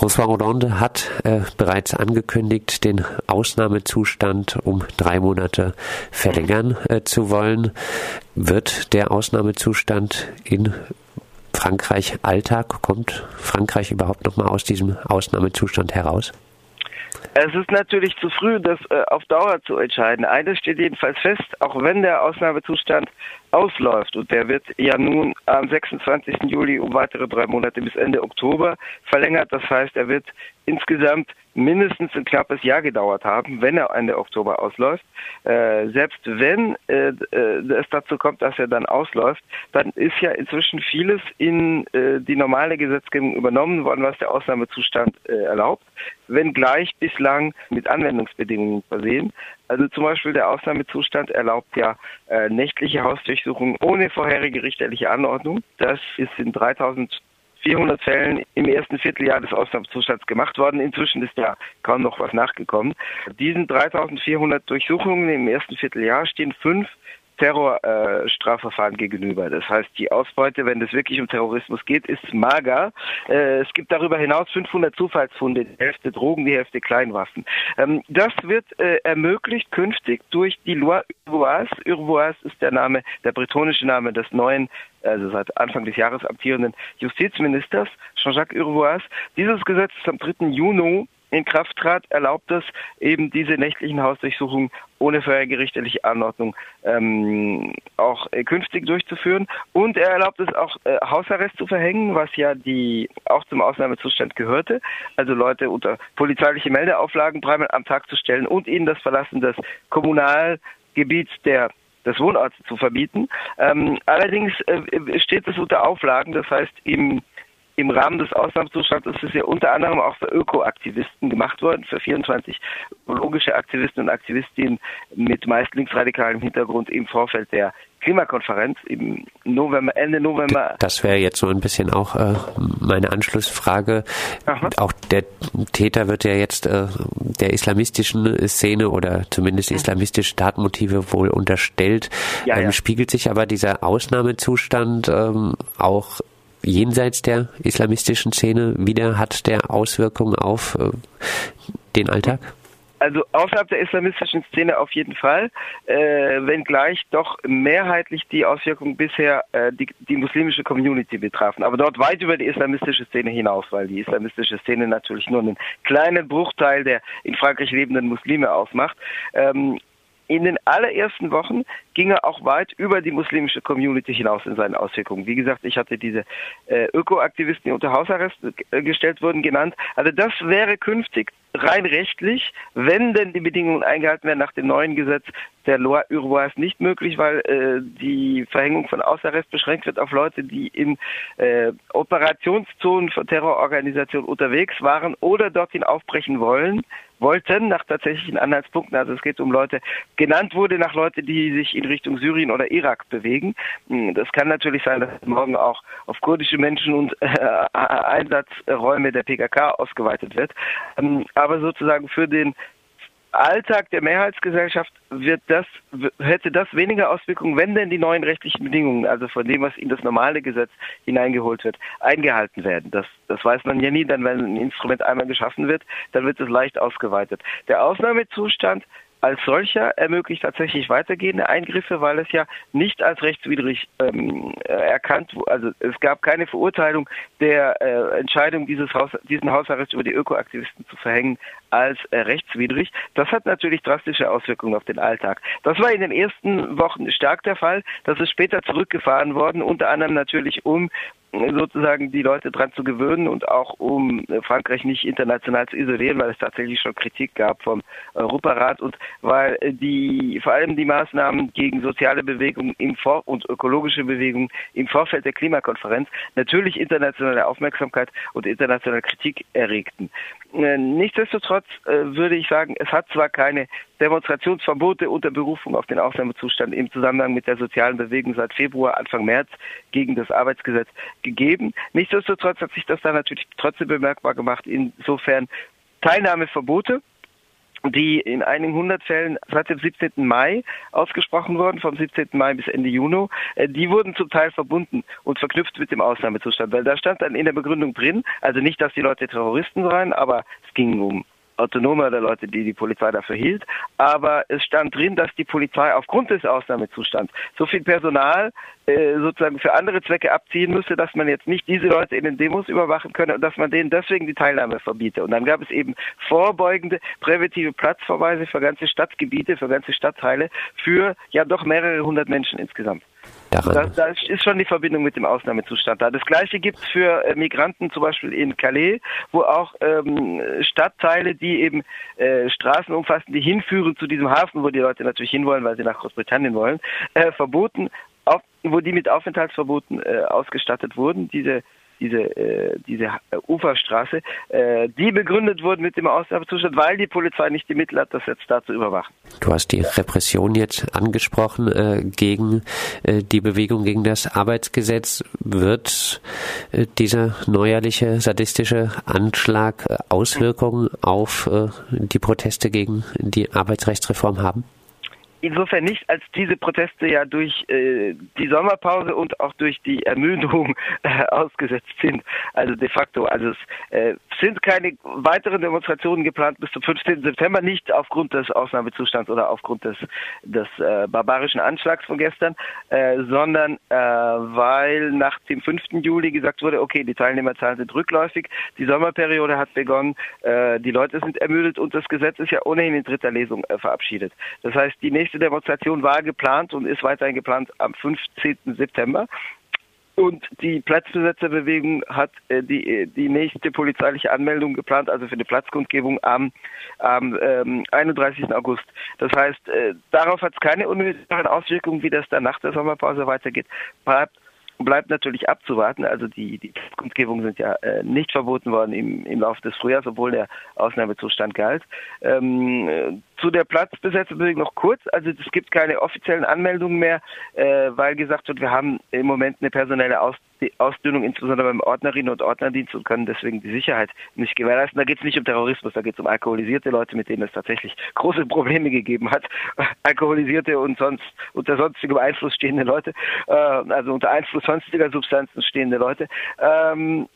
François Hollande hat äh, bereits angekündigt, den Ausnahmezustand um drei Monate verlängern äh, zu wollen. Wird der Ausnahmezustand in Frankreich Alltag? Kommt Frankreich überhaupt noch mal aus diesem Ausnahmezustand heraus? Es ist natürlich zu früh, das äh, auf Dauer zu entscheiden. Eines steht jedenfalls fest, auch wenn der Ausnahmezustand ausläuft und der wird ja nun am 26. Juli um weitere drei Monate bis Ende Oktober verlängert. Das heißt, er wird insgesamt mindestens ein knappes Jahr gedauert haben, wenn er Ende Oktober ausläuft. Äh, selbst wenn äh, äh, es dazu kommt, dass er dann ausläuft, dann ist ja inzwischen vieles in äh, die normale Gesetzgebung übernommen worden, was der Ausnahmezustand äh, erlaubt, wenngleich bislang mit Anwendungsbedingungen versehen. Also zum Beispiel der Ausnahmezustand erlaubt ja äh, nächtliche Hausdurchsuchungen ohne vorherige richterliche Anordnung. Das ist in 3400 Fällen im ersten Vierteljahr des Ausnahmezustands gemacht worden. Inzwischen ist ja kaum noch was nachgekommen. Diesen 3400 Durchsuchungen im ersten Vierteljahr stehen fünf Terrorstrafverfahren äh, gegenüber. Das heißt, die Ausbeute, wenn es wirklich um Terrorismus geht, ist mager. Äh, es gibt darüber hinaus 500 Zufallsfunde, die Hälfte Drogen, die Hälfte Kleinwaffen. Ähm, das wird äh, ermöglicht künftig durch die Loi Urvoise. Urvoise ist der Name, der bretonische Name des neuen also seit Anfang des Jahres amtierenden Justizministers, Jean-Jacques Urvoise. Dieses Gesetz ist am 3. Juni in Kraft trat, erlaubt es eben diese nächtlichen Hausdurchsuchungen ohne vorhergerichtliche Anordnung ähm, auch äh, künftig durchzuführen. Und er erlaubt es auch, äh, Hausarrest zu verhängen, was ja die auch zum Ausnahmezustand gehörte. Also Leute unter polizeiliche Meldeauflagen dreimal am Tag zu stellen und ihnen das Verlassen des Kommunalgebiets der des Wohnorts zu verbieten. Ähm, allerdings äh, steht es unter Auflagen, das heißt im im Rahmen des Ausnahmezustands ist es ja unter anderem auch für Ökoaktivisten gemacht worden, für 24 ökologische Aktivisten und Aktivistinnen mit meist linksradikalem Hintergrund im Vorfeld der Klimakonferenz im November, Ende November. Das wäre jetzt so ein bisschen auch äh, meine Anschlussfrage. Aha. Auch der Täter wird ja jetzt äh, der islamistischen Szene oder zumindest islamistische Tatmotive wohl unterstellt. Ja, ähm, ja. Spiegelt sich aber dieser Ausnahmezustand ähm, auch jenseits der islamistischen Szene wieder? Hat der Auswirkungen auf äh, den Alltag? Also außerhalb der islamistischen Szene auf jeden Fall, äh, wenngleich doch mehrheitlich die Auswirkungen bisher äh, die, die muslimische Community betrafen, aber dort weit über die islamistische Szene hinaus, weil die islamistische Szene natürlich nur einen kleinen Bruchteil der in Frankreich lebenden Muslime ausmacht. Ähm, in den allerersten Wochen ging er auch weit über die muslimische Community hinaus in seinen Auswirkungen. Wie gesagt, ich hatte diese äh, Ökoaktivisten, die unter Hausarrest äh, gestellt wurden, genannt. Also das wäre künftig rein rechtlich, wenn denn die Bedingungen eingehalten werden nach dem neuen Gesetz der Loi Urvoise nicht möglich, weil äh, die Verhängung von Hausarrest beschränkt wird auf Leute, die in äh, Operationszonen von Terrororganisationen unterwegs waren oder dorthin aufbrechen wollen wollten, nach tatsächlichen Anhaltspunkten. Also es geht um Leute, genannt wurde nach Leute, die sich in Richtung Syrien oder Irak bewegen. Hm, das kann natürlich sein, dass morgen auch auf kurdische Menschen und äh, Einsatzräume der PKK ausgeweitet wird. Ähm, aber sozusagen für den Alltag der Mehrheitsgesellschaft wird das, hätte das weniger Auswirkungen, wenn denn die neuen rechtlichen Bedingungen, also von dem, was in das normale Gesetz hineingeholt wird, eingehalten werden. Das, das weiß man ja nie, dann wenn ein Instrument einmal geschaffen wird, dann wird es leicht ausgeweitet. Der Ausnahmezustand als solcher ermöglicht tatsächlich weitergehende Eingriffe, weil es ja nicht als rechtswidrig ähm, erkannt wurde. Also es gab keine Verurteilung der äh, Entscheidung, dieses Haus, diesen Hausarrest über die Ökoaktivisten zu verhängen als äh, rechtswidrig. Das hat natürlich drastische Auswirkungen auf den Alltag. Das war in den ersten Wochen stark der Fall. Das ist später zurückgefahren worden, unter anderem natürlich um sozusagen die Leute dran zu gewöhnen und auch um Frankreich nicht international zu isolieren, weil es tatsächlich schon Kritik gab vom Europarat und weil die vor allem die Maßnahmen gegen soziale Bewegungen im Vor und ökologische Bewegungen im Vorfeld der Klimakonferenz natürlich internationale Aufmerksamkeit und internationale Kritik erregten. Äh, nichtsdestotrotz äh, würde ich sagen, es hat zwar keine Demonstrationsverbote unter Berufung auf den Ausnahmezustand im Zusammenhang mit der sozialen Bewegung seit Februar, Anfang März gegen das Arbeitsgesetz gegeben. Nichtsdestotrotz hat sich das dann natürlich trotzdem bemerkbar gemacht, insofern Teilnahmeverbote die in einigen hundert Fällen seit dem 17. Mai ausgesprochen wurden, vom 17. Mai bis Ende Juni, äh, die wurden zum Teil verbunden und verknüpft mit dem Ausnahmezustand, weil da stand dann in der Begründung drin, also nicht, dass die Leute Terroristen seien, aber es ging um Autonome der Leute, die die Polizei dafür hielt. Aber es stand drin, dass die Polizei aufgrund des Ausnahmezustands so viel Personal äh, sozusagen für andere Zwecke abziehen müsste, dass man jetzt nicht diese Leute in den Demos überwachen könne und dass man denen deswegen die Teilnahme verbiete. Und dann gab es eben vorbeugende präventive Platzverweise für ganze Stadtgebiete, für ganze Stadtteile, für ja doch mehrere hundert Menschen insgesamt daran. Da, da, ist schon die Verbindung mit dem Ausnahmezustand da. Das gleiche gibt es für äh, Migranten zum Beispiel in Calais, wo auch ähm, Stadtteile, die eben äh, Straßen umfassen, die hinführen zu diesem Hafen, wo die Leute natürlich hinwollen, weil sie nach Großbritannien wollen, äh, verboten, auf, wo die mit Aufenthaltsverboten äh, ausgestattet wurden. Diese diese, äh, diese äh, Uferstraße, äh, die begründet wurden mit dem Ausnahmezustand, weil die Polizei nicht die Mittel hat, das jetzt da zu überwachen. Du hast die Repression jetzt angesprochen äh, gegen äh, die Bewegung gegen das Arbeitsgesetz. Wird äh, dieser neuerliche sadistische Anschlag Auswirkungen auf die Proteste gegen die Arbeitsrechtsreform haben? Insofern nicht, als diese Proteste ja durch äh, die Sommerpause und auch durch die Ermüdung äh, ausgesetzt sind. Also de facto. Also es äh, sind keine weiteren Demonstrationen geplant bis zum 15. September, nicht aufgrund des Ausnahmezustands oder aufgrund des, des äh, barbarischen Anschlags von gestern, äh, sondern äh, weil nach dem 5. Juli gesagt wurde, okay, die Teilnehmerzahlen sind rückläufig, die Sommerperiode hat begonnen, die Leute sind ermüdet und das Gesetz ist ja ohnehin in dritter Lesung verabschiedet. Das heißt, die nächste nächste Demonstration war geplant und ist weiterhin geplant am 15. September. Und die Platzbesetzerbewegung hat äh, die, äh, die nächste polizeiliche Anmeldung geplant, also für die Platzkundgebung am, am ähm, 31. August. Das heißt, äh, darauf hat es keine unmittelbaren Auswirkungen, wie das dann nach der Sommerpause weitergeht. Bleibt bleibt natürlich abzuwarten. Also die, die Kundgebungen sind ja äh, nicht verboten worden im, im Laufe des Frühjahrs, obwohl der Ausnahmezustand galt. Ähm, zu der Platzbesetzung noch kurz. Also es gibt keine offiziellen Anmeldungen mehr, äh, weil gesagt wird, wir haben im Moment eine personelle Aus Ausdünnung, insbesondere beim Ordnerinnen und Ordnerdienst und können deswegen die Sicherheit nicht gewährleisten. Da geht es nicht um Terrorismus, da geht es um alkoholisierte Leute, mit denen es tatsächlich große Probleme gegeben hat. Alkoholisierte und sonst unter sonstigem Einfluss stehende Leute, äh, also unter Einfluss sonstiger Substanzen stehende Leute. Ähm,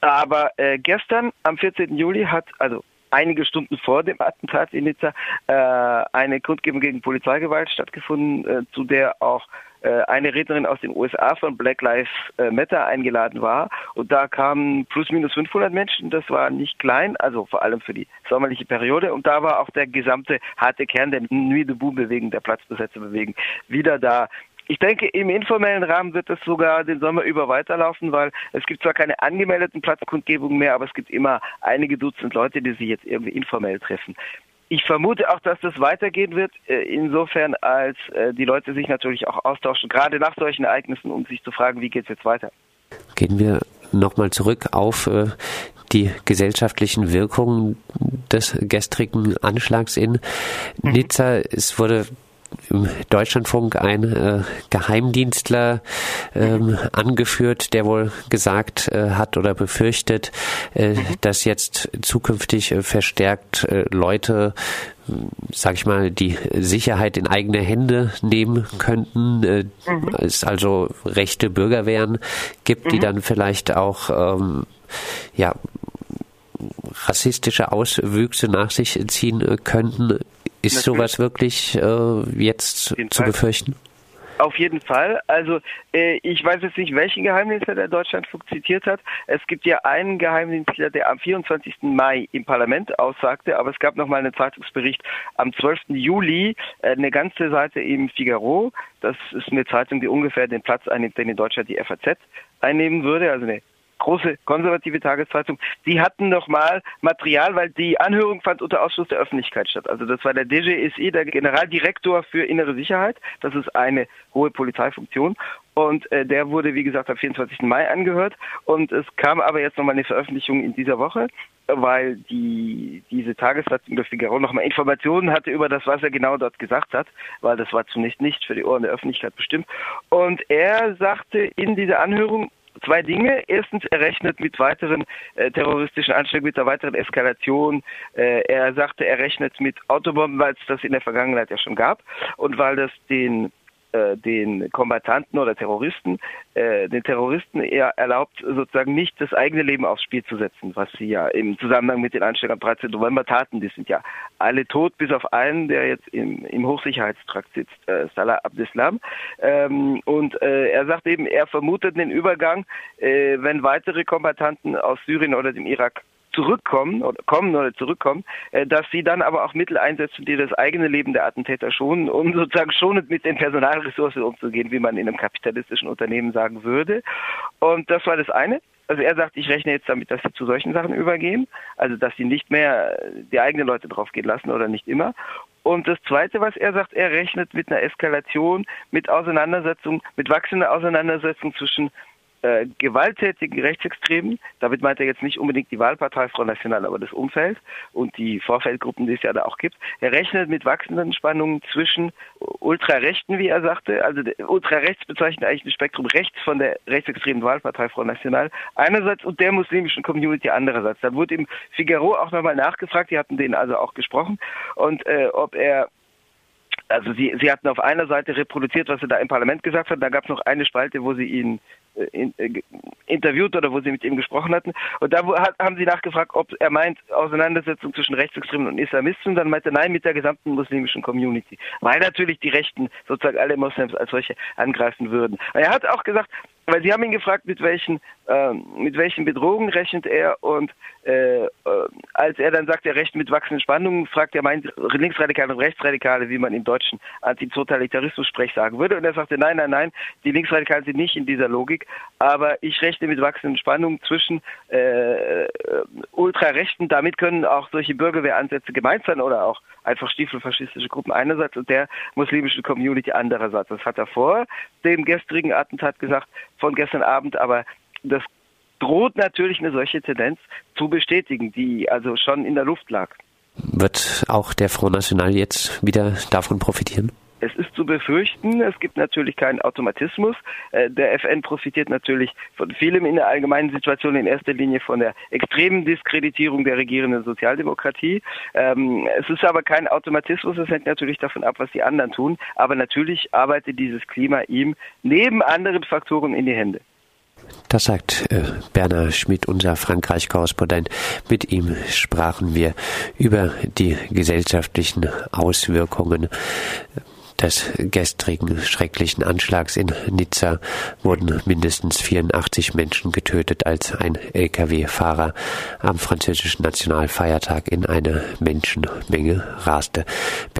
aber äh, gestern, am 14. Juli, hat, also einige Stunden vor dem Attentat in Nizza äh, eine Kundgebung gegen Polizeigewalt stattgefunden, äh, zu der auch äh, eine Rednerin aus den USA von Black Lives äh, Matter eingeladen war. Und da kamen plus minus 500 Menschen. Das war nicht klein, also vor allem für die sommerliche Periode. Und da war auch der gesamte harte Kern der Nuit debout Bewegung, der Platzbesetzerbewegung, wieder da. Ich denke, im informellen Rahmen wird es sogar den Sommer über weiterlaufen, weil es gibt zwar keine angemeldeten Platzkundgebungen mehr, aber es gibt immer einige Dutzend Leute, die sich jetzt irgendwie informell treffen. Ich vermute auch, dass das weitergehen wird, äh, insofern als äh, die Leute sich natürlich auch austauschen, gerade nach solchen Ereignissen, um sich zu fragen, wie geht es jetzt weiter. Gehen wir nochmal zurück auf äh, die gesellschaftlichen Wirkungen des gestrigen Anschlags in mhm. Nizza. Es wurde im Deutschlandfunk ein äh, Geheimdienstler ähm, angeführt, der wohl gesagt äh, hat oder befürchtet, äh, dass jetzt zukünftig äh, verstärkt äh, Leute sag ich mal, die Sicherheit in eigene Hände nehmen könnten, äh, mhm. es also rechte Bürgerwehren gibt, mhm. die dann vielleicht auch ähm, ja rassistische Auswüchse nach sich ziehen äh, könnten. Ist sowas wirklich äh, jetzt zu Fall. befürchten? Auf jeden Fall. Also äh, ich weiß jetzt nicht, welchen Geheimdienstler der Deutschlandfunk zitiert hat. Es gibt ja einen Geheimdienstler, der am 24. Mai im Parlament aussagte, aber es gab noch mal einen Zeitungsbericht am 12. Juli, äh, eine ganze Seite im Figaro. Das ist eine Zeitung, die ungefähr den Platz einnimmt, den in Deutschland die FAZ einnehmen würde, also eine große konservative Tageszeitung, die hatten nochmal Material, weil die Anhörung fand unter Ausschluss der Öffentlichkeit statt. Also das war der DGSI, der Generaldirektor für innere Sicherheit. Das ist eine hohe Polizeifunktion. Und äh, der wurde, wie gesagt, am 24. Mai angehört. Und es kam aber jetzt nochmal eine Veröffentlichung in dieser Woche, weil die, diese Tageszeitung der Figaro nochmal Informationen hatte über das, was er genau dort gesagt hat, weil das war zunächst nicht für die Ohren der Öffentlichkeit bestimmt. Und er sagte in dieser Anhörung, zwei Dinge. Erstens, er rechnet mit weiteren äh, terroristischen Anschlägen, mit einer weiteren Eskalation. Äh, er sagte, er rechnet mit Autobomben, weil es das in der Vergangenheit ja schon gab und weil das den den Kombattanten oder Terroristen, äh, den Terroristen eher erlaubt, sozusagen nicht das eigene Leben aufs Spiel zu setzen, was sie ja im Zusammenhang mit den Anschlägen am 13. November taten. Die sind ja alle tot, bis auf einen, der jetzt im, im Hochsicherheitstrakt sitzt, äh, Salah Abdeslam. Ähm, und äh, er sagt eben, er vermutet den Übergang, äh, wenn weitere Kombattanten aus Syrien oder dem Irak zurückkommen oder kommen oder zurückkommen, äh, dass sie dann aber auch Mittel einsetzen, die das eigene Leben der Attentäter schonen, um sozusagen schonend mit den Personalressourcen umzugehen, wie man in einem kapitalistischen Unternehmen sagen würde. Und das war das eine. Also er sagt, ich rechne jetzt damit, dass sie zu solchen Sachen übergehen, also dass sie nicht mehr die eigenen Leute draufgehen lassen oder nicht immer. Und das Zweite, was er sagt, er rechnet mit einer Eskalation, mit Auseinandersetzung, mit wachsender Auseinandersetzung zwischen äh, gewalttätigen Rechtsextremen, damit meint er jetzt nicht unbedingt die Wahlpartei Front National, aber das Umfeld und die Vorfeldgruppen, die es ja da auch gibt. Er rechnet mit wachsenden Spannungen zwischen Ultrarechten, wie er sagte, also Ultrarechts bezeichnet eigentlich ein Spektrum rechts von der rechtsextremen Wahlpartei Front National einerseits und der muslimischen Community andererseits. Da wurde im Figaro auch nochmal nachgefragt, die hatten den also auch gesprochen und äh, ob er also sie, sie hatten auf einer Seite reproduziert, was er da im Parlament gesagt hat, da gab es noch eine Spalte, wo sie ihn äh, äh, interviewt oder wo sie mit ihm gesprochen hatten. Und da haben sie nachgefragt, ob er meint, Auseinandersetzung zwischen Rechtsextremen und Islamisten. Dann meinte er, nein, mit der gesamten muslimischen Community. Weil natürlich die Rechten sozusagen alle Moslems als solche angreifen würden. Und er hat auch gesagt, weil sie haben ihn gefragt, mit welchen, äh, mit welchen Bedrohungen rechnet er und äh, äh, als er dann sagt, er rechnet mit wachsenden Spannungen, fragt er, meint Linksradikale und Rechtsradikale, wie man im deutschen Antitotalitarismus-Sprech sagen würde. Und er sagte, nein, nein, nein, die Linksradikalen sind nicht in dieser Logik, aber ich rechne mit wachsenden Spannungen zwischen äh, Ultrarechten. Damit können auch solche Bürgerwehransätze gemeint sein oder auch einfach stiefelfaschistische Gruppen einerseits und der muslimischen Community andererseits. Das hat er vor dem gestrigen Attentat gesagt, von gestern Abend, aber das droht natürlich eine solche Tendenz zu bestätigen, die also schon in der Luft lag. Wird auch der Front National jetzt wieder davon profitieren? Es ist zu befürchten, es gibt natürlich keinen Automatismus. Äh, der FN profitiert natürlich von vielem in der allgemeinen Situation, in erster Linie von der extremen Diskreditierung der regierenden Sozialdemokratie. Ähm, es ist aber kein Automatismus, es hängt natürlich davon ab, was die anderen tun. Aber natürlich arbeitet dieses Klima ihm neben anderen Faktoren in die Hände. Das sagt äh, Bernhard Schmidt, unser Frankreich-Korrespondent. Mit ihm sprachen wir über die gesellschaftlichen Auswirkungen des gestrigen schrecklichen Anschlags in Nizza wurden mindestens 84 Menschen getötet, als ein Lkw-Fahrer am französischen Nationalfeiertag in eine Menschenmenge raste.